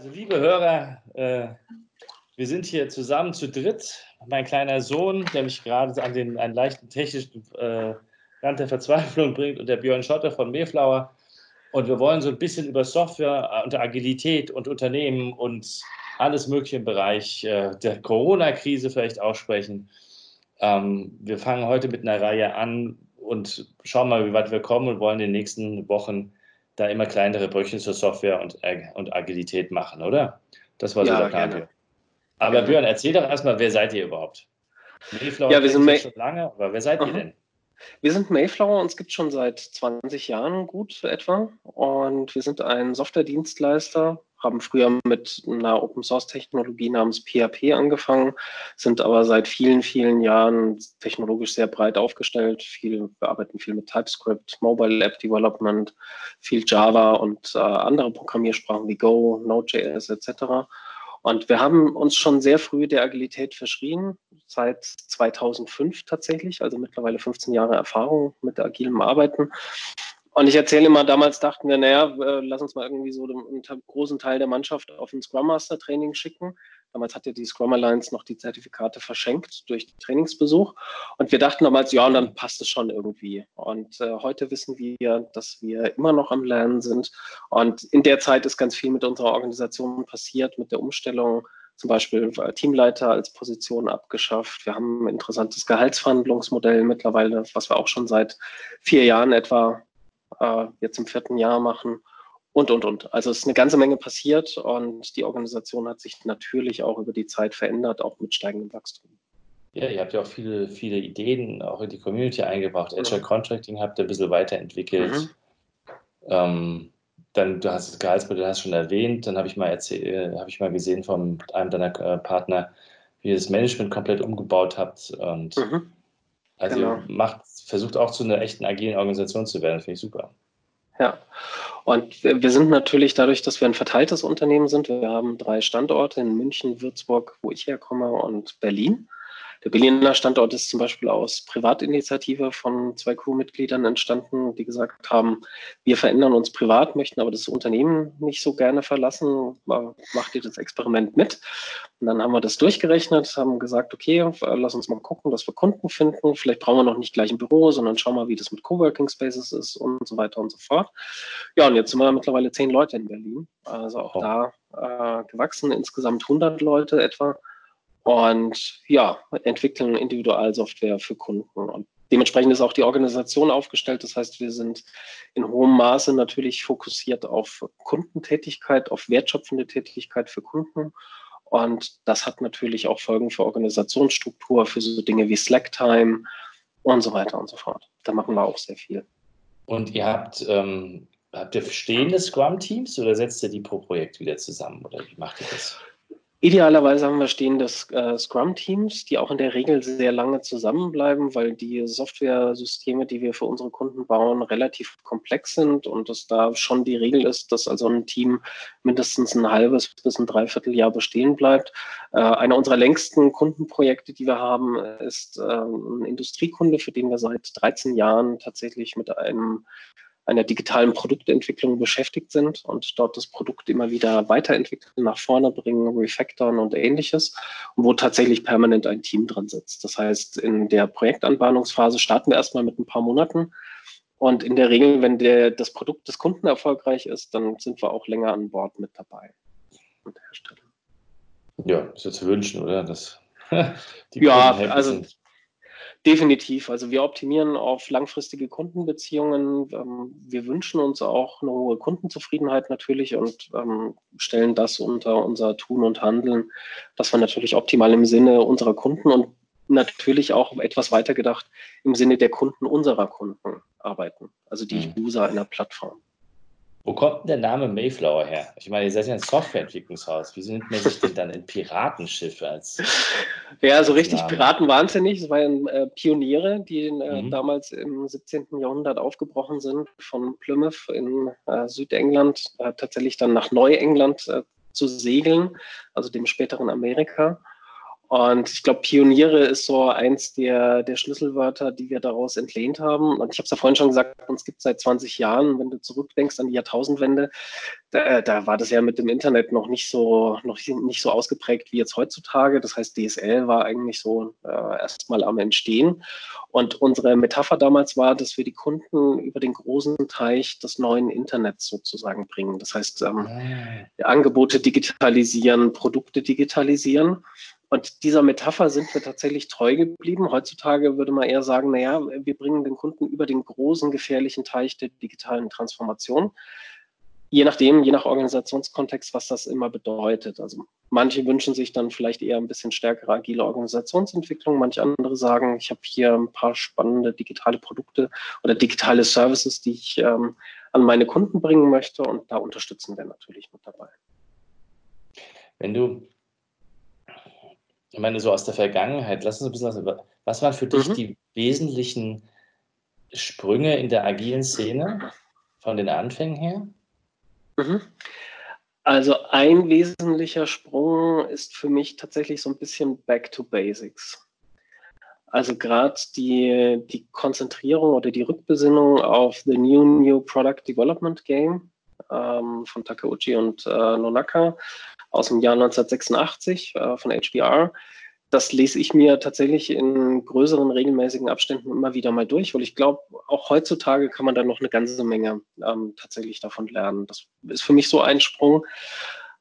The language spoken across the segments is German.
Also, liebe Hörer, äh, wir sind hier zusammen zu dritt. Mein kleiner Sohn, der mich gerade an den einen leichten technischen äh, Rand der Verzweiflung bringt, und der Björn Schotter von Mayflower. Und wir wollen so ein bisschen über Software und Agilität und Unternehmen und alles Mögliche im Bereich äh, der Corona-Krise vielleicht auch sprechen. Ähm, wir fangen heute mit einer Reihe an und schauen mal, wie weit wir kommen und wollen in den nächsten Wochen da immer kleinere Bröckchen zur Software und, und Agilität machen, oder? Das war so ja, der Plan. Gerne. Aber gerne. Björn, erzähl doch erstmal, wer seid ihr überhaupt? Mayflower ja, wir sind May schon lange, aber wer seid Aha. ihr denn? Wir sind Mayflower, uns gibt es schon seit 20 Jahren gut etwa. Und wir sind ein Software-Dienstleister, haben früher mit einer Open-Source-Technologie namens PHP angefangen, sind aber seit vielen, vielen Jahren technologisch sehr breit aufgestellt. Viel, wir arbeiten viel mit TypeScript, Mobile App Development, viel Java und äh, andere Programmiersprachen wie Go, Node.js etc. Und wir haben uns schon sehr früh der Agilität verschrien, seit 2005 tatsächlich, also mittlerweile 15 Jahre Erfahrung mit agilem Arbeiten. Und ich erzähle immer, damals dachten wir, naja, äh, lass uns mal irgendwie so einen großen Teil der Mannschaft auf ein Scrum Master Training schicken. Damals hat ja die Scrum Alliance noch die Zertifikate verschenkt durch Trainingsbesuch. Und wir dachten damals, ja, und dann passt es schon irgendwie. Und äh, heute wissen wir, dass wir immer noch am Lernen sind. Und in der Zeit ist ganz viel mit unserer Organisation passiert, mit der Umstellung zum Beispiel Teamleiter als Position abgeschafft. Wir haben ein interessantes Gehaltsverhandlungsmodell mittlerweile, was wir auch schon seit vier Jahren etwa äh, jetzt im vierten Jahr machen und, und, und. Also es ist eine ganze Menge passiert und die Organisation hat sich natürlich auch über die Zeit verändert, auch mit steigendem Wachstum. Ja, ihr habt ja auch viele, viele Ideen auch in die Community eingebracht. Agile mhm. Contracting habt ihr ein bisschen weiterentwickelt. Mhm. Ähm, dann, du hast das Gehaltsmodell hast schon erwähnt, dann habe ich mal erzählt, äh, habe ich mal gesehen von einem deiner äh, Partner, wie ihr das Management komplett umgebaut habt. Und mhm. Also genau. macht, versucht auch zu einer echten agilen Organisation zu werden, finde ich super. Ja, und wir sind natürlich dadurch, dass wir ein verteiltes Unternehmen sind, wir haben drei Standorte in München, Würzburg, wo ich herkomme, und Berlin. Der Berliner Standort ist zum Beispiel aus Privatinitiative von zwei Crewmitgliedern entstanden, die gesagt haben, wir verändern uns privat, möchten aber das Unternehmen nicht so gerne verlassen. Macht ihr das Experiment mit? Und dann haben wir das durchgerechnet, haben gesagt, okay, lass uns mal gucken, dass wir Kunden finden. Vielleicht brauchen wir noch nicht gleich ein Büro, sondern schauen mal, wie das mit Coworking Spaces ist und so weiter und so fort. Ja, und jetzt sind wir mittlerweile zehn Leute in Berlin. Also auch oh. da äh, gewachsen, insgesamt 100 Leute etwa und ja, entwickeln Individualsoftware für Kunden. Und dementsprechend ist auch die Organisation aufgestellt. Das heißt, wir sind in hohem Maße natürlich fokussiert auf Kundentätigkeit, auf wertschöpfende Tätigkeit für Kunden. Und das hat natürlich auch Folgen für Organisationsstruktur, für so Dinge wie Slacktime und so weiter und so fort. Da machen wir auch sehr viel. Und ihr habt, ähm, habt ihr stehende Scrum-Teams oder setzt ihr die pro Projekt wieder zusammen? Oder wie macht ihr das? Idealerweise haben wir stehende äh, Scrum-Teams, die auch in der Regel sehr lange zusammenbleiben, weil die Software-Systeme, die wir für unsere Kunden bauen, relativ komplex sind und es da schon die Regel ist, dass also ein Team mindestens ein halbes bis ein Dreivierteljahr bestehen bleibt. Äh, einer unserer längsten Kundenprojekte, die wir haben, ist äh, ein Industriekunde, für den wir seit 13 Jahren tatsächlich mit einem einer digitalen Produktentwicklung beschäftigt sind und dort das Produkt immer wieder weiterentwickeln, nach vorne bringen, refactoren und ähnliches, und wo tatsächlich permanent ein Team dran sitzt. Das heißt, in der Projektanbahnungsphase starten wir erstmal mit ein paar Monaten. Und in der Regel, wenn der, das Produkt des Kunden erfolgreich ist, dann sind wir auch länger an Bord mit dabei. Mit der. Ja, ist ja zu wünschen, oder? Dass die ja, also. Definitiv. Also wir optimieren auf langfristige Kundenbeziehungen. Ähm, wir wünschen uns auch eine hohe Kundenzufriedenheit natürlich und ähm, stellen das unter unser Tun und Handeln, dass wir natürlich optimal im Sinne unserer Kunden und natürlich auch etwas weiter gedacht im Sinne der Kunden unserer Kunden arbeiten, also die mhm. User einer Plattform. Wo kommt denn der Name Mayflower her? Ich meine, ihr seid ja ein Softwareentwicklungshaus. Wie nennt man sich denn dann in Piratenschiffe als. Ja, so richtig Name? Piraten waren es ja nicht. Es waren äh, Pioniere, die äh, mhm. damals im 17. Jahrhundert aufgebrochen sind von Plymouth in äh, Südengland, äh, tatsächlich dann nach Neuengland äh, zu segeln, also dem späteren Amerika. Und ich glaube, Pioniere ist so eins der, der Schlüsselwörter, die wir daraus entlehnt haben. Und ich habe es ja vorhin schon gesagt, uns gibt es seit 20 Jahren, wenn du zurückdenkst an die Jahrtausendwende, da, da, war das ja mit dem Internet noch nicht so, noch nicht so ausgeprägt wie jetzt heutzutage. Das heißt, DSL war eigentlich so äh, erstmal am Entstehen. Und unsere Metapher damals war, dass wir die Kunden über den großen Teich des neuen Internets sozusagen bringen. Das heißt, ähm, ah. Angebote digitalisieren, Produkte digitalisieren. Und dieser Metapher sind wir tatsächlich treu geblieben. Heutzutage würde man eher sagen, naja, wir bringen den Kunden über den großen, gefährlichen Teich der digitalen Transformation. Je nachdem, je nach Organisationskontext, was das immer bedeutet. Also manche wünschen sich dann vielleicht eher ein bisschen stärkere agile Organisationsentwicklung. Manche andere sagen, ich habe hier ein paar spannende digitale Produkte oder digitale Services, die ich ähm, an meine Kunden bringen möchte. Und da unterstützen wir natürlich mit dabei. Wenn du ich meine, so aus der Vergangenheit, lass uns ein bisschen was, was waren für dich mhm. die wesentlichen Sprünge in der agilen Szene von den Anfängen her? Mhm. Also ein wesentlicher Sprung ist für mich tatsächlich so ein bisschen Back to Basics. Also gerade die, die Konzentrierung oder die Rückbesinnung auf The New New Product Development Game ähm, von Takeuchi und äh, Nonaka aus dem Jahr 1986 äh, von HBR. Das lese ich mir tatsächlich in größeren regelmäßigen Abständen immer wieder mal durch, weil ich glaube, auch heutzutage kann man da noch eine ganze Menge ähm, tatsächlich davon lernen. Das ist für mich so ein Sprung.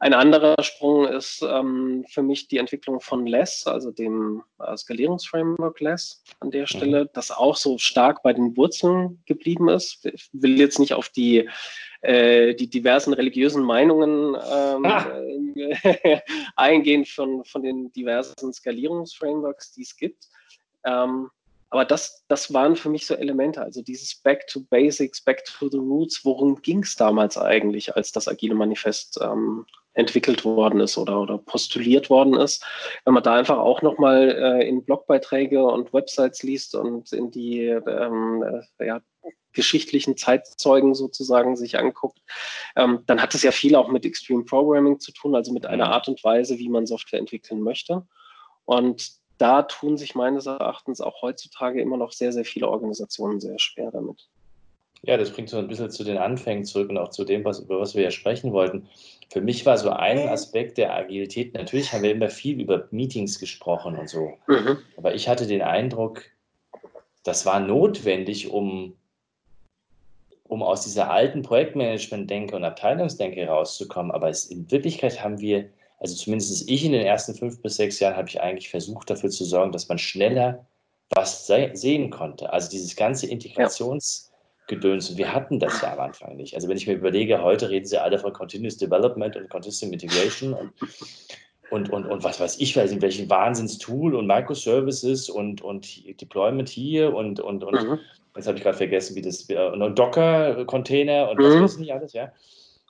Ein anderer Sprung ist ähm, für mich die Entwicklung von LESS, also dem äh, Skalierungsframework LESS an der mhm. Stelle, das auch so stark bei den Wurzeln geblieben ist. Ich will jetzt nicht auf die, äh, die diversen religiösen Meinungen ähm, äh, eingehen von, von den diversen Skalierungsframeworks, die es gibt. Ähm, aber das, das waren für mich so Elemente, also dieses Back to Basics, Back to the Roots. Worum ging es damals eigentlich, als das Agile Manifest ähm, entwickelt worden ist oder, oder postuliert worden ist. Wenn man da einfach auch nochmal äh, in Blogbeiträge und Websites liest und in die ähm, äh, ja, geschichtlichen Zeitzeugen sozusagen sich anguckt, ähm, dann hat es ja viel auch mit Extreme Programming zu tun, also mit einer mhm. Art und Weise, wie man Software entwickeln möchte. Und da tun sich meines Erachtens auch heutzutage immer noch sehr, sehr viele Organisationen sehr schwer damit. Ja, das bringt so ein bisschen zu den Anfängen zurück und auch zu dem, was, über was wir ja sprechen wollten. Für mich war so ein Aspekt der Agilität, natürlich haben wir immer viel über Meetings gesprochen und so, mhm. aber ich hatte den Eindruck, das war notwendig, um, um aus dieser alten Projektmanagement-Denke und Abteilungsdenke rauszukommen. Aber es, in Wirklichkeit haben wir, also zumindest ich in den ersten fünf bis sechs Jahren, habe ich eigentlich versucht, dafür zu sorgen, dass man schneller was sehen konnte. Also dieses ganze Integrations- ja Gedöns. Und wir hatten das ja am Anfang nicht. Also wenn ich mir überlege, heute reden sie alle von Continuous Development und Continuous Integration und, und, und, und was weiß ich, weiß nicht, welchen Wahnsinnstool und Microservices und, und Deployment hier und, und, und mhm. jetzt habe ich gerade vergessen, wie das, und Docker-Container und was mhm. weiß ich nicht alles, ja.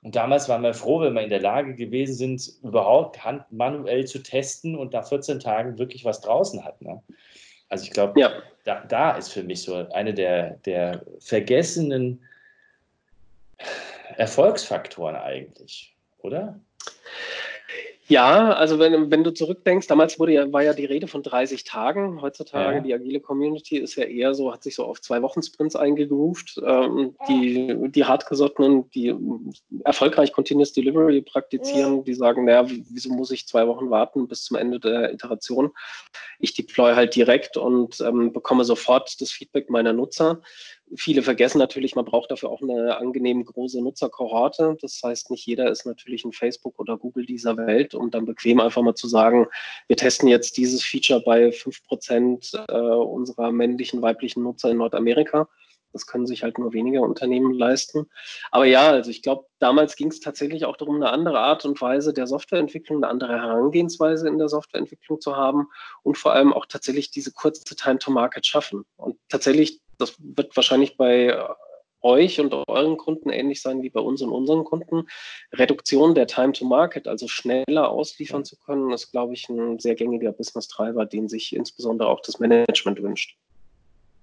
Und damals waren wir froh, wenn wir in der Lage gewesen sind, überhaupt hand manuell zu testen und nach 14 Tagen wirklich was draußen hatten. Ne? Also ich glaube, ja. da, da ist für mich so eine der, der vergessenen Erfolgsfaktoren eigentlich, oder? Ja, also wenn, wenn du zurückdenkst, damals wurde ja, war ja die Rede von 30 Tagen. Heutzutage ja. die agile Community ist ja eher so, hat sich so auf zwei Wochen Sprints eingegroovt. Ähm, die, die hartgesottenen, die erfolgreich Continuous Delivery praktizieren, die sagen, naja, wieso muss ich zwei Wochen warten bis zum Ende der Iteration? Ich deploy halt direkt und ähm, bekomme sofort das Feedback meiner Nutzer. Viele vergessen natürlich, man braucht dafür auch eine angenehm große Nutzerkohorte. Das heißt, nicht jeder ist natürlich ein Facebook oder Google dieser Welt, um dann bequem einfach mal zu sagen, wir testen jetzt dieses Feature bei fünf Prozent äh, unserer männlichen, weiblichen Nutzer in Nordamerika. Das können sich halt nur wenige Unternehmen leisten. Aber ja, also ich glaube, damals ging es tatsächlich auch darum, eine andere Art und Weise der Softwareentwicklung, eine andere Herangehensweise in der Softwareentwicklung zu haben und vor allem auch tatsächlich diese kurze Time to Market schaffen. Und tatsächlich das wird wahrscheinlich bei äh, euch und euren Kunden ähnlich sein wie bei uns und unseren Kunden. Reduktion der Time to Market, also schneller ausliefern zu können, ist, glaube ich, ein sehr gängiger Business-Treiber, den sich insbesondere auch das Management wünscht.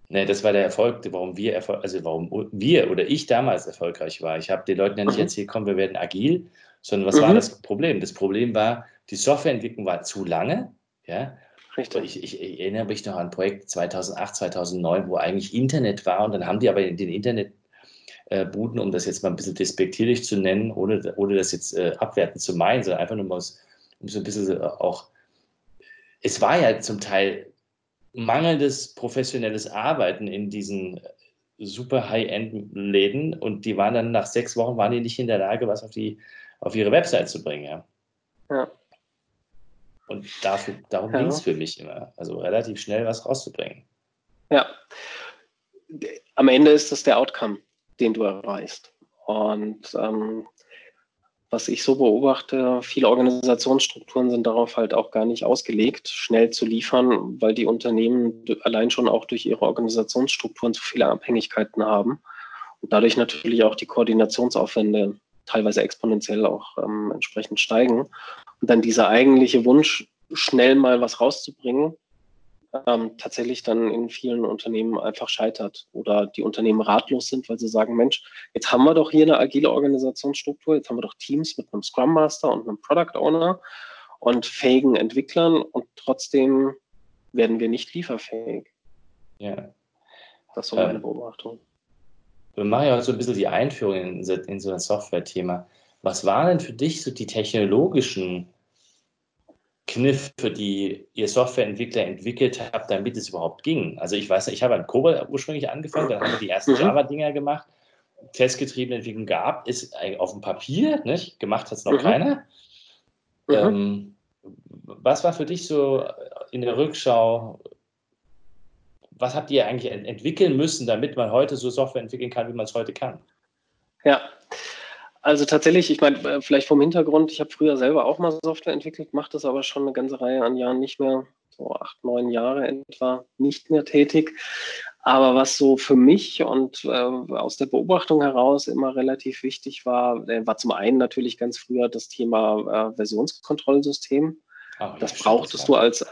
Nee, das war der Erfolg, warum wir, Erfolg, also warum wir oder ich damals erfolgreich war. Ich habe den Leuten ja nicht mhm. erzählt, komm, wir werden agil, sondern was mhm. war das Problem? Das Problem war, die Softwareentwicklung war zu lange, ja, Richtig. Ich, ich, ich, erinnere mich noch an ein Projekt 2008, 2009, wo eigentlich Internet war und dann haben die aber den Internetbuden, um das jetzt mal ein bisschen despektierlich zu nennen, ohne, ohne das jetzt äh, abwertend zu meinen, sondern einfach nur mal um so ein bisschen auch, es war ja zum Teil mangelndes professionelles Arbeiten in diesen super High-End-Läden und die waren dann nach sechs Wochen waren die nicht in der Lage, was auf die auf ihre Website zu bringen. Ja. ja. Und dafür, darum ja. ging es für mich immer. Also relativ schnell was rauszubringen. Ja. Am Ende ist das der Outcome, den du erreichst. Und ähm, was ich so beobachte, viele Organisationsstrukturen sind darauf halt auch gar nicht ausgelegt, schnell zu liefern, weil die Unternehmen allein schon auch durch ihre Organisationsstrukturen zu viele Abhängigkeiten haben und dadurch natürlich auch die Koordinationsaufwände teilweise exponentiell auch ähm, entsprechend steigen. Und dann dieser eigentliche Wunsch, schnell mal was rauszubringen, ähm, tatsächlich dann in vielen Unternehmen einfach scheitert oder die Unternehmen ratlos sind, weil sie sagen, Mensch, jetzt haben wir doch hier eine agile Organisationsstruktur, jetzt haben wir doch Teams mit einem Scrum Master und einem Product Owner und fähigen Entwicklern und trotzdem werden wir nicht lieferfähig. Ja. Das ist so meine ähm, Beobachtung. Wir machen ja heute so ein bisschen die Einführung in, in so ein Software-Thema. Was waren denn für dich so die technologischen Kniffe, die ihr Softwareentwickler entwickelt habt, damit es überhaupt ging? Also ich weiß, ich habe an Cobol ursprünglich angefangen, dann haben wir die ersten mhm. Java-Dinger gemacht, testgetriebene Entwicklung gab, ist auf dem Papier, nicht? gemacht hat es noch mhm. keiner. Mhm. Ähm, was war für dich so in der Rückschau was habt ihr eigentlich entwickeln müssen, damit man heute so Software entwickeln kann, wie man es heute kann? Ja, also tatsächlich, ich meine, äh, vielleicht vom Hintergrund, ich habe früher selber auch mal Software entwickelt, mache das aber schon eine ganze Reihe an Jahren nicht mehr, so acht, neun Jahre etwa nicht mehr tätig. Aber was so für mich und äh, aus der Beobachtung heraus immer relativ wichtig war, äh, war zum einen natürlich ganz früher das Thema äh, Versionskontrollsystem. Oh, das brauchtest du als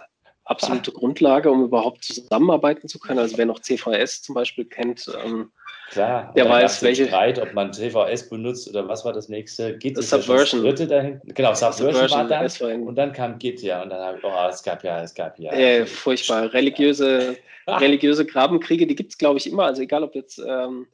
absolute Grundlage, um überhaupt zusammenarbeiten zu können. Also wer noch CVS zum Beispiel kennt, ähm, Klar, der weiß, welche. Streit, ob man CVS benutzt oder was war das nächste? Git ist Subversion. Ja dahin. Genau, Subversion, Subversion war dann. Und dann kam Git, ja. Und dann habe ich, oh, es gab ja, es gab ja. Äh, furchtbar. Religiöse, religiöse Grabenkriege, die gibt es, glaube ich, immer. Also egal, ob jetzt. Ähm,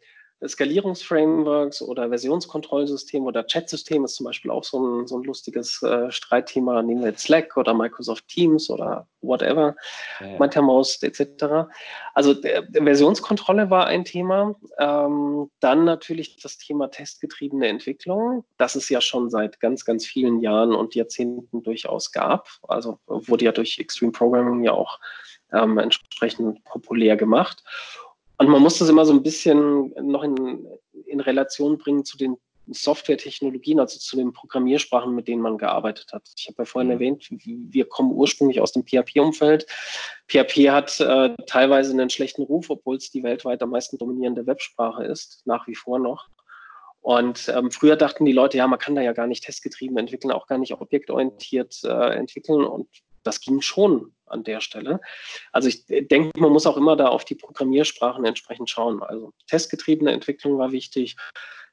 Skalierungsframeworks oder Versionskontrollsystem oder Chatsystem ist zum Beispiel auch so ein, so ein lustiges äh, Streitthema. Nehmen wir jetzt Slack oder Microsoft Teams oder whatever, ja. MetaMost etc. Also der, der Versionskontrolle war ein Thema. Ähm, dann natürlich das Thema testgetriebene Entwicklung, das es ja schon seit ganz, ganz vielen Jahren und Jahrzehnten durchaus gab. Also wurde ja durch Extreme Programming ja auch ähm, entsprechend populär gemacht. Und man muss das immer so ein bisschen noch in, in Relation bringen zu den Software-Technologien, also zu den Programmiersprachen, mit denen man gearbeitet hat. Ich habe ja vorhin mhm. erwähnt, wir kommen ursprünglich aus dem PHP-Umfeld. PHP hat äh, teilweise einen schlechten Ruf, obwohl es die weltweit am meisten dominierende Websprache ist, nach wie vor noch. Und ähm, früher dachten die Leute, ja, man kann da ja gar nicht testgetrieben entwickeln, auch gar nicht objektorientiert äh, entwickeln. Und das ging schon an der Stelle. Also ich denke, man muss auch immer da auf die Programmiersprachen entsprechend schauen. Also testgetriebene Entwicklung war wichtig,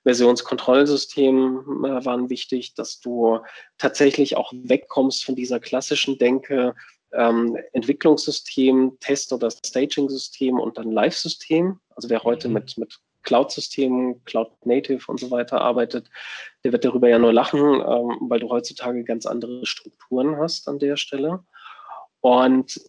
Versionskontrollsystem äh, waren wichtig, dass du tatsächlich auch wegkommst von dieser klassischen Denke, ähm, Entwicklungssystem, Test- oder Staging-System und dann Live-System. Also wer heute mhm. mit, mit Cloud-Systemen, Cloud-Native und so weiter arbeitet, der wird darüber ja nur lachen, ähm, weil du heutzutage ganz andere Strukturen hast an der Stelle. Und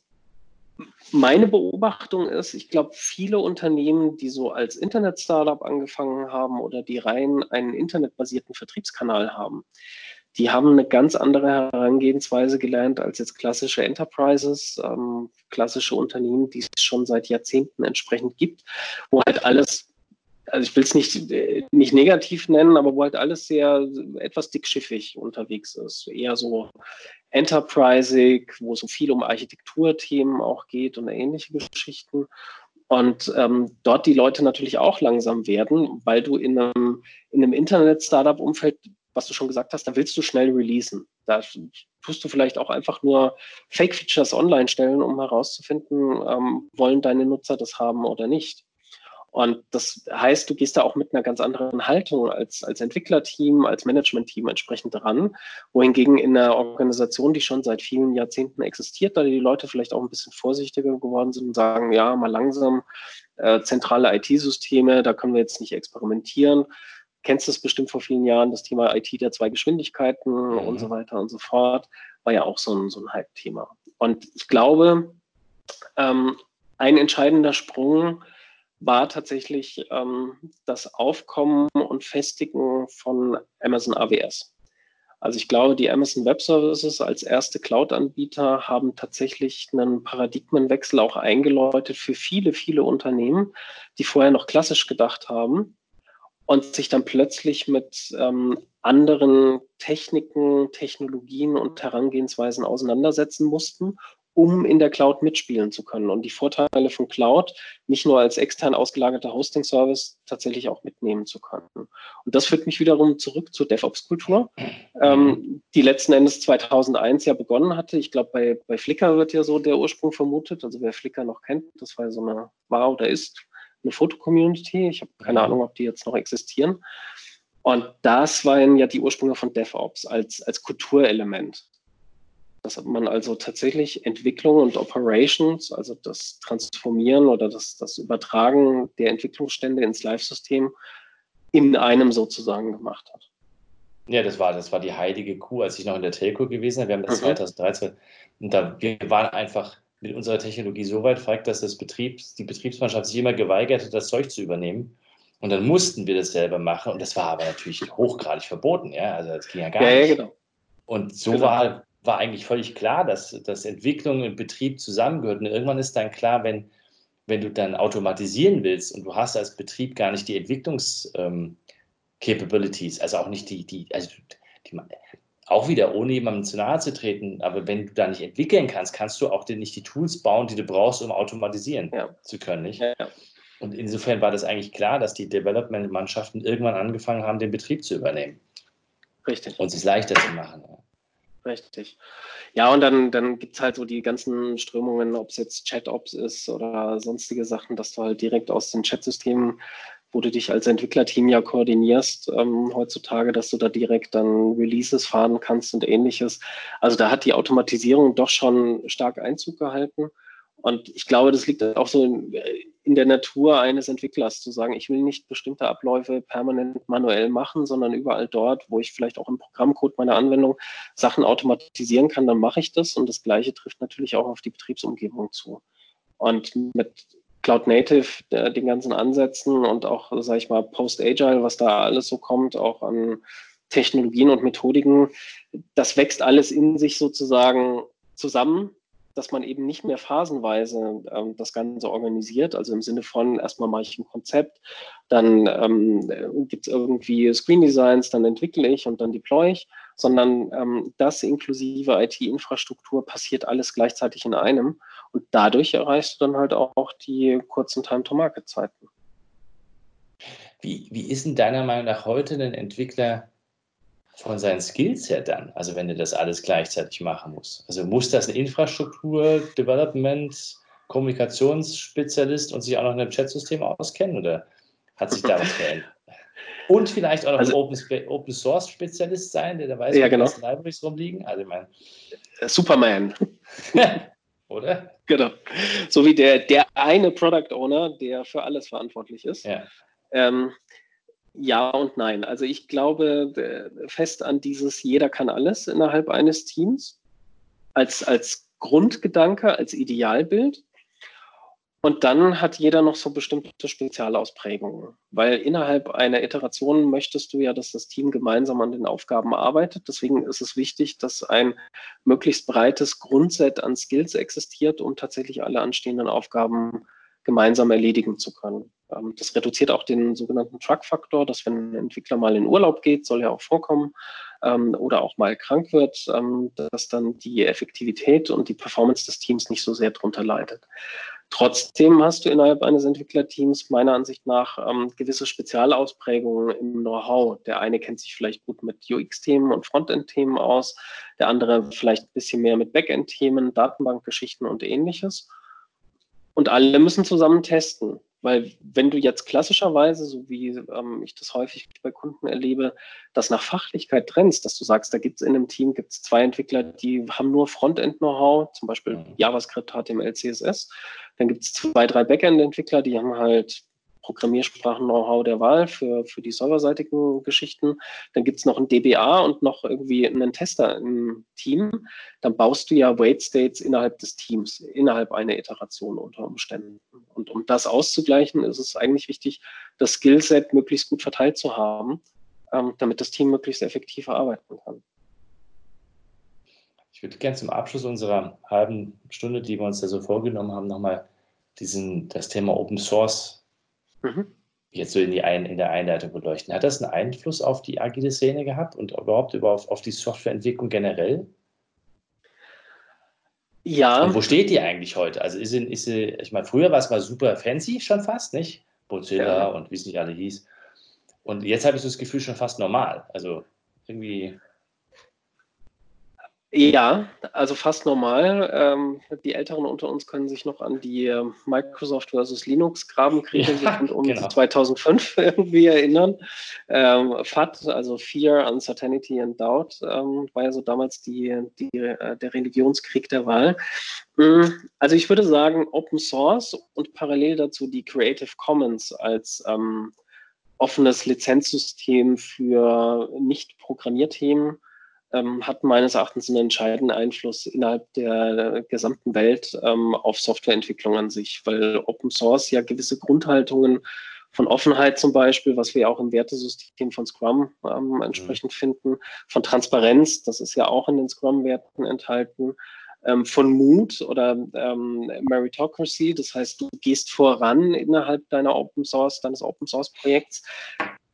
meine Beobachtung ist, ich glaube, viele Unternehmen, die so als Internet-Startup angefangen haben oder die rein einen internetbasierten Vertriebskanal haben, die haben eine ganz andere Herangehensweise gelernt als jetzt klassische Enterprises, ähm, klassische Unternehmen, die es schon seit Jahrzehnten entsprechend gibt, wo halt alles also ich will es nicht, nicht negativ nennen, aber wo halt alles sehr etwas dickschiffig unterwegs ist. Eher so enterprisig, wo so viel um Architekturthemen auch geht und ähnliche Geschichten. Und ähm, dort die Leute natürlich auch langsam werden, weil du in einem, in einem Internet-Startup-Umfeld, was du schon gesagt hast, da willst du schnell releasen. Da tust du vielleicht auch einfach nur Fake-Features online stellen, um herauszufinden, ähm, wollen deine Nutzer das haben oder nicht. Und das heißt, du gehst da auch mit einer ganz anderen Haltung als, als Entwicklerteam, als Managementteam entsprechend dran. Wohingegen in einer Organisation, die schon seit vielen Jahrzehnten existiert, da die Leute vielleicht auch ein bisschen vorsichtiger geworden sind und sagen, ja, mal langsam, äh, zentrale IT-Systeme, da können wir jetzt nicht experimentieren. Kennst du es bestimmt vor vielen Jahren, das Thema IT der zwei Geschwindigkeiten mhm. und so weiter und so fort, war ja auch so ein, so ein Hype-Thema. Und ich glaube, ähm, ein entscheidender Sprung war tatsächlich ähm, das Aufkommen und Festigen von Amazon AWS. Also ich glaube, die Amazon Web Services als erste Cloud-Anbieter haben tatsächlich einen Paradigmenwechsel auch eingeläutet für viele, viele Unternehmen, die vorher noch klassisch gedacht haben und sich dann plötzlich mit ähm, anderen Techniken, Technologien und Herangehensweisen auseinandersetzen mussten um in der Cloud mitspielen zu können und die Vorteile von Cloud nicht nur als extern ausgelagerter Hosting-Service tatsächlich auch mitnehmen zu können. Und das führt mich wiederum zurück zur DevOps-Kultur, ähm, die letzten Endes 2001 ja begonnen hatte. Ich glaube, bei, bei Flickr wird ja so der Ursprung vermutet. Also wer Flickr noch kennt, das war so eine, war oder ist eine Foto-Community. Ich habe keine. Ahnung, ob die jetzt noch existieren. Und das waren ja die Ursprünge von DevOps als, als Kulturelement dass man also tatsächlich Entwicklung und Operations, also das Transformieren oder das, das Übertragen der Entwicklungsstände ins Live-System in einem sozusagen gemacht hat. Ja, das war, das war die heilige Kuh, als ich noch in der Telco gewesen bin. Wir haben das mhm. 2013 und da, wir waren einfach mit unserer Technologie so weit frei, dass das Betriebs, die Betriebsmannschaft sich immer geweigert hat, das Zeug zu übernehmen. Und dann mussten wir das selber machen. Und das war aber natürlich hochgradig verboten. Ja, also das ging ja gar ja, nicht. Ja, genau. Und so genau. war war eigentlich völlig klar, dass, dass Entwicklung und Betrieb zusammengehört. Und irgendwann ist dann klar, wenn, wenn du dann automatisieren willst und du hast als Betrieb gar nicht die Entwicklungs-Capabilities, ähm, also auch nicht die, die, also die, auch wieder ohne jemandem zu nahe zu treten, aber wenn du da nicht entwickeln kannst, kannst du auch nicht die Tools bauen, die du brauchst, um automatisieren ja. zu können. Nicht? Ja. Und insofern war das eigentlich klar, dass die Development-Mannschaften irgendwann angefangen haben, den Betrieb zu übernehmen. Richtig. Und es leichter zu machen. Richtig. Ja, und dann, dann gibt es halt so die ganzen Strömungen, ob es jetzt ChatOps ist oder sonstige Sachen, dass du halt direkt aus den Chatsystemen, wo du dich als Entwicklerteam ja koordinierst, ähm, heutzutage, dass du da direkt dann Releases fahren kannst und ähnliches. Also da hat die Automatisierung doch schon stark Einzug gehalten. Und ich glaube, das liegt auch so in, in, der Natur eines Entwicklers, zu sagen, ich will nicht bestimmte Abläufe permanent manuell machen, sondern überall dort, wo ich vielleicht auch im Programmcode meiner Anwendung Sachen automatisieren kann, dann mache ich das. Und das Gleiche trifft natürlich auch auf die Betriebsumgebung zu. Und mit Cloud Native, äh, den ganzen Ansätzen und auch, sage ich mal, Post-Agile, was da alles so kommt, auch an Technologien und Methodiken, das wächst alles in sich sozusagen zusammen dass man eben nicht mehr phasenweise ähm, das Ganze organisiert, also im Sinne von erstmal mache ich ein Konzept, dann ähm, gibt es irgendwie Screen Designs, dann entwickle ich und dann deploy ich, sondern ähm, das inklusive IT-Infrastruktur passiert alles gleichzeitig in einem und dadurch erreichst du dann halt auch die kurzen Time-to-Market-Zeiten. Wie, wie ist denn deiner Meinung nach heute ein Entwickler von seinen Skills her dann? Also wenn du das alles gleichzeitig machen musst. Also muss das ein Infrastruktur, Development, Kommunikationsspezialist und sich auch noch in einem Chatsystem auskennen oder hat sich da was verändert? Und vielleicht auch noch also, ein Open, Open Source Spezialist sein, der da weiß, ja, wie genau. die Libraries rumliegen. Also ich meine, äh, Superman. Oder? Genau. So wie der, der eine Product Owner, der für alles verantwortlich ist. Ja. Ähm, ja und nein. Also ich glaube äh, fest an dieses Jeder kann alles innerhalb eines Teams als, als Grundgedanke, als Idealbild. Und dann hat jeder noch so bestimmte Spezialausprägungen, weil innerhalb einer Iteration möchtest du ja, dass das Team gemeinsam an den Aufgaben arbeitet. Deswegen ist es wichtig, dass ein möglichst breites Grundset an Skills existiert, um tatsächlich alle anstehenden Aufgaben gemeinsam erledigen zu können. Ähm, das reduziert auch den sogenannten Truck-Faktor, dass wenn ein Entwickler mal in Urlaub geht, soll ja auch vorkommen, ähm, oder auch mal krank wird, ähm, dass dann die Effektivität und die Performance des Teams nicht so sehr drunter leidet. Trotzdem hast du innerhalb eines Entwicklerteams meiner Ansicht nach gewisse Spezialausprägungen im Know-how. Der eine kennt sich vielleicht gut mit UX-Themen und Frontend-Themen aus, der andere vielleicht ein bisschen mehr mit Backend-Themen, Datenbankgeschichten und ähnliches. Und alle müssen zusammen testen. Weil wenn du jetzt klassischerweise, so wie ähm, ich das häufig bei Kunden erlebe, das nach Fachlichkeit trennst, dass du sagst, da gibt es in einem Team gibt's zwei Entwickler, die haben nur Frontend-Know-how, zum Beispiel mhm. JavaScript, HTML, CSS. Dann gibt es zwei, drei Backend-Entwickler, die haben halt Programmiersprachen-Know-how der Wahl für, für die serverseitigen Geschichten. Dann gibt es noch ein DBA und noch irgendwie einen Tester im Team. Dann baust du ja Wait States innerhalb des Teams, innerhalb einer Iteration unter Umständen. Und um das auszugleichen, ist es eigentlich wichtig, das Skillset möglichst gut verteilt zu haben, ähm, damit das Team möglichst effektiv arbeiten kann. Ich würde gerne zum Abschluss unserer halben Stunde, die wir uns da so vorgenommen haben, nochmal diesen, das Thema Open Source mhm. jetzt so in, die Ein in der Einleitung beleuchten. Hat das einen Einfluss auf die agile Szene gehabt und überhaupt auf, auf die Softwareentwicklung generell? Ja. Und wo steht die eigentlich heute? Also ist sie, ist sie ich meine, früher war es mal super fancy schon fast, nicht? Mozilla ja. und wie es nicht alle hieß. Und jetzt habe ich so das Gefühl schon fast normal. Also irgendwie ja, also fast normal. Ähm, die Älteren unter uns können sich noch an die äh, Microsoft versus Linux Grabenkriege ja, um genau. 2005 irgendwie erinnern. Ähm, FAT, also Fear, Uncertainty and Doubt, ähm, war ja so damals die, die, äh, der Religionskrieg der Wahl. Mhm. Also ich würde sagen, Open Source und parallel dazu die Creative Commons als ähm, offenes Lizenzsystem für Nicht-Programmierthemen ähm, hat meines Erachtens einen entscheidenden Einfluss innerhalb der gesamten Welt ähm, auf Softwareentwicklung an sich, weil Open Source ja gewisse Grundhaltungen von Offenheit zum Beispiel, was wir auch im Wertesystem von Scrum ähm, mhm. entsprechend mhm. finden, von Transparenz, das ist ja auch in den Scrum-Werten enthalten, ähm, von Mut oder ähm, Meritocracy, das heißt, du gehst voran innerhalb deiner Open Source, deines Open Source Projekts.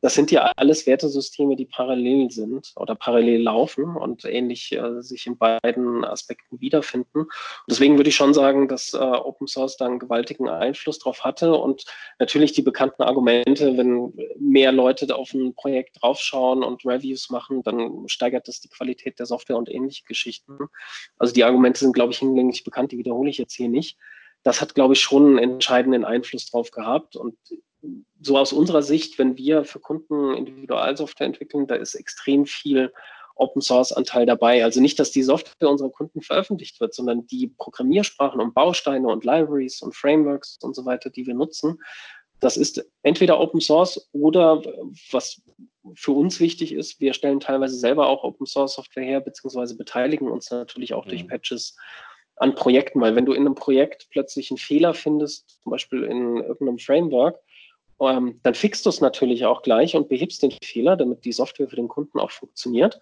Das sind ja alles Wertesysteme, die parallel sind oder parallel laufen und ähnlich äh, sich in beiden Aspekten wiederfinden. Und deswegen würde ich schon sagen, dass äh, Open Source da einen gewaltigen Einfluss drauf hatte und natürlich die bekannten Argumente, wenn mehr Leute auf ein Projekt draufschauen und Reviews machen, dann steigert das die Qualität der Software und ähnliche Geschichten. Also die Argumente sind, glaube ich, hinlänglich bekannt, die wiederhole ich jetzt hier nicht. Das hat, glaube ich, schon einen entscheidenden Einfluss drauf gehabt und so aus unserer Sicht, wenn wir für Kunden Individualsoftware entwickeln, da ist extrem viel Open Source Anteil dabei. Also nicht, dass die Software unserer Kunden veröffentlicht wird, sondern die Programmiersprachen und Bausteine und Libraries und Frameworks und so weiter, die wir nutzen, das ist entweder Open Source oder was für uns wichtig ist, wir stellen teilweise selber auch Open Source Software her, beziehungsweise beteiligen uns natürlich auch mhm. durch Patches an Projekten, weil wenn du in einem Projekt plötzlich einen Fehler findest, zum Beispiel in irgendeinem Framework, ähm, dann fixst du es natürlich auch gleich und behebst den Fehler, damit die Software für den Kunden auch funktioniert.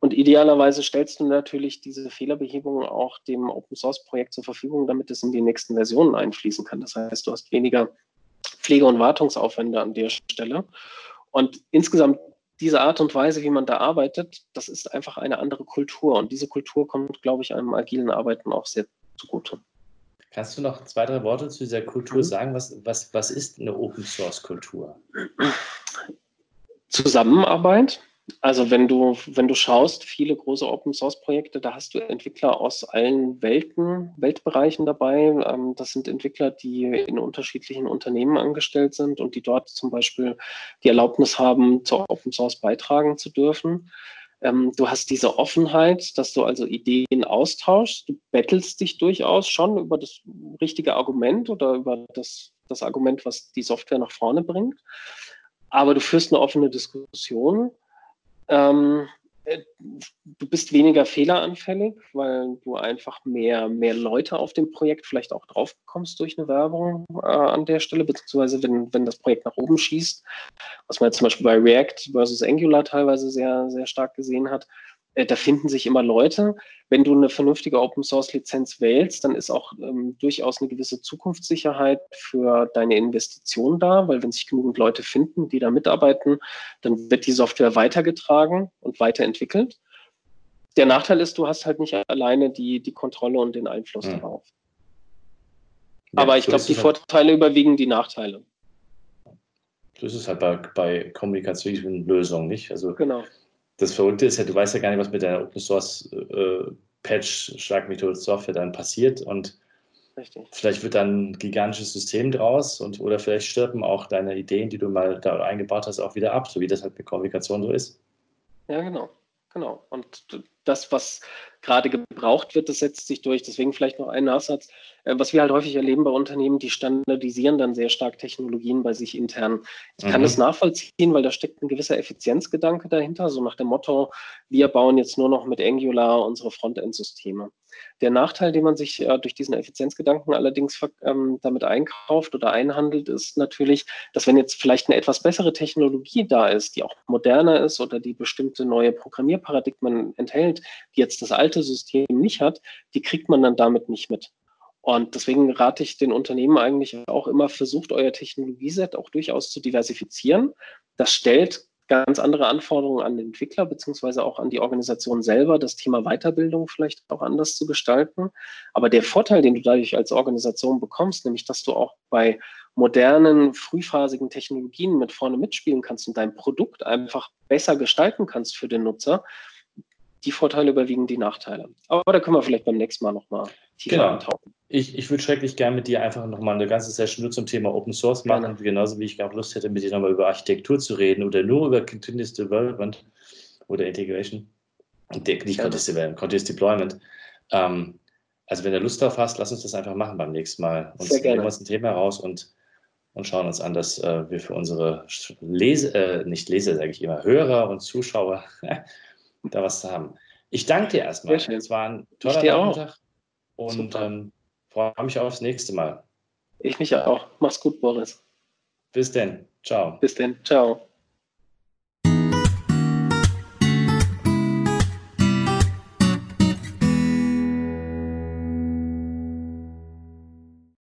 Und idealerweise stellst du natürlich diese Fehlerbehebung auch dem Open Source Projekt zur Verfügung, damit es in die nächsten Versionen einfließen kann. Das heißt, du hast weniger Pflege- und Wartungsaufwände an der Stelle. Und insgesamt diese Art und Weise, wie man da arbeitet, das ist einfach eine andere Kultur. Und diese Kultur kommt, glaube ich, einem agilen Arbeiten auch sehr zugute. Kannst du noch zwei, drei Worte zu dieser Kultur mhm. sagen? Was, was, was ist eine Open Source Kultur? Zusammenarbeit. Also wenn du, wenn du schaust, viele große Open Source Projekte, da hast du Entwickler aus allen Welten, Weltbereichen dabei. Ähm, das sind Entwickler, die in unterschiedlichen Unternehmen angestellt sind und die dort zum Beispiel die Erlaubnis haben, zur Open Source beitragen zu dürfen. Ähm, du hast diese Offenheit, dass du also Ideen austauschst. Du bettelst dich durchaus schon über das richtige Argument oder über das, das Argument, was die Software nach vorne bringt. Aber du führst eine offene Diskussion. Ähm, äh, du bist weniger fehleranfällig, weil du einfach mehr, mehr Leute auf dem Projekt vielleicht auch drauf bekommst durch eine Werbung äh, an der Stelle, beziehungsweise wenn, wenn das Projekt nach oben schießt, was man jetzt zum Beispiel bei React versus Angular teilweise sehr, sehr stark gesehen hat, äh, da finden sich immer Leute. Wenn du eine vernünftige Open Source Lizenz wählst, dann ist auch ähm, durchaus eine gewisse Zukunftssicherheit für deine Investition da, weil wenn sich genügend Leute finden, die da mitarbeiten, dann wird die Software weitergetragen und weiterentwickelt. Der Nachteil ist, du hast halt nicht alleine die, die Kontrolle und den Einfluss mhm. darauf. Ja, Aber ich so glaube, die halt Vorteile überwiegen die Nachteile. Das ist halt bei, bei kommunikativen Lösungen, nicht? Also genau das Verrückte ist ja, du weißt ja gar nicht, was mit deiner Open Source äh, Patch, Schlag mich tot Software dann passiert und Richtig. Vielleicht wird dann ein gigantisches System draus und oder vielleicht stirben auch deine Ideen, die du mal da eingebaut hast, auch wieder ab, so wie das halt mit Kommunikation so ist. Ja, genau. Genau. Und das, was gerade gebraucht wird, das setzt sich durch. Deswegen vielleicht noch ein Nachsatz. Äh, was wir halt häufig erleben bei Unternehmen, die standardisieren dann sehr stark Technologien bei sich intern. Ich kann mhm. das nachvollziehen, weil da steckt ein gewisser Effizienzgedanke dahinter, so nach dem Motto, wir bauen jetzt nur noch mit Angular unsere Frontend-Systeme. Der Nachteil, den man sich äh, durch diesen Effizienzgedanken allerdings ähm, damit einkauft oder einhandelt, ist natürlich, dass wenn jetzt vielleicht eine etwas bessere Technologie da ist, die auch moderner ist oder die bestimmte neue Programmierparadigmen enthält, die jetzt das alte System nicht hat, die kriegt man dann damit nicht mit. Und deswegen rate ich den Unternehmen eigentlich auch immer, versucht euer Technologieset auch durchaus zu diversifizieren. Das stellt ganz andere Anforderungen an den Entwickler beziehungsweise auch an die Organisation selber, das Thema Weiterbildung vielleicht auch anders zu gestalten. Aber der Vorteil, den du dadurch als Organisation bekommst, nämlich dass du auch bei modernen, frühphasigen Technologien mit vorne mitspielen kannst und dein Produkt einfach besser gestalten kannst für den Nutzer, die Vorteile überwiegen die Nachteile. Aber da können wir vielleicht beim nächsten Mal nochmal tiefer genau. eintauchen. Ich, ich würde schrecklich gerne mit dir einfach nochmal eine ganze Session nur zum Thema Open Source machen, Gerne. genauso wie ich auch Lust hätte, mit dir nochmal über Architektur zu reden oder nur über Continuous Development oder Integration. Nicht Continuous Development, Continuous Deployment. Ähm, also wenn du Lust drauf hast, lass uns das einfach machen beim nächsten Mal. Und Sehr nehmen wir uns ein Thema raus und, und schauen uns an, dass äh, wir für unsere Lese, äh, nicht Leser, sage ich immer, Hörer und Zuschauer da was zu haben. Ich danke dir erstmal. Es war ein toller Nachmittag. Und ähm, freue mich aufs nächste Mal. Ich mich auch. Mach's gut, Boris. Bis denn. Ciao. Bis denn. Ciao.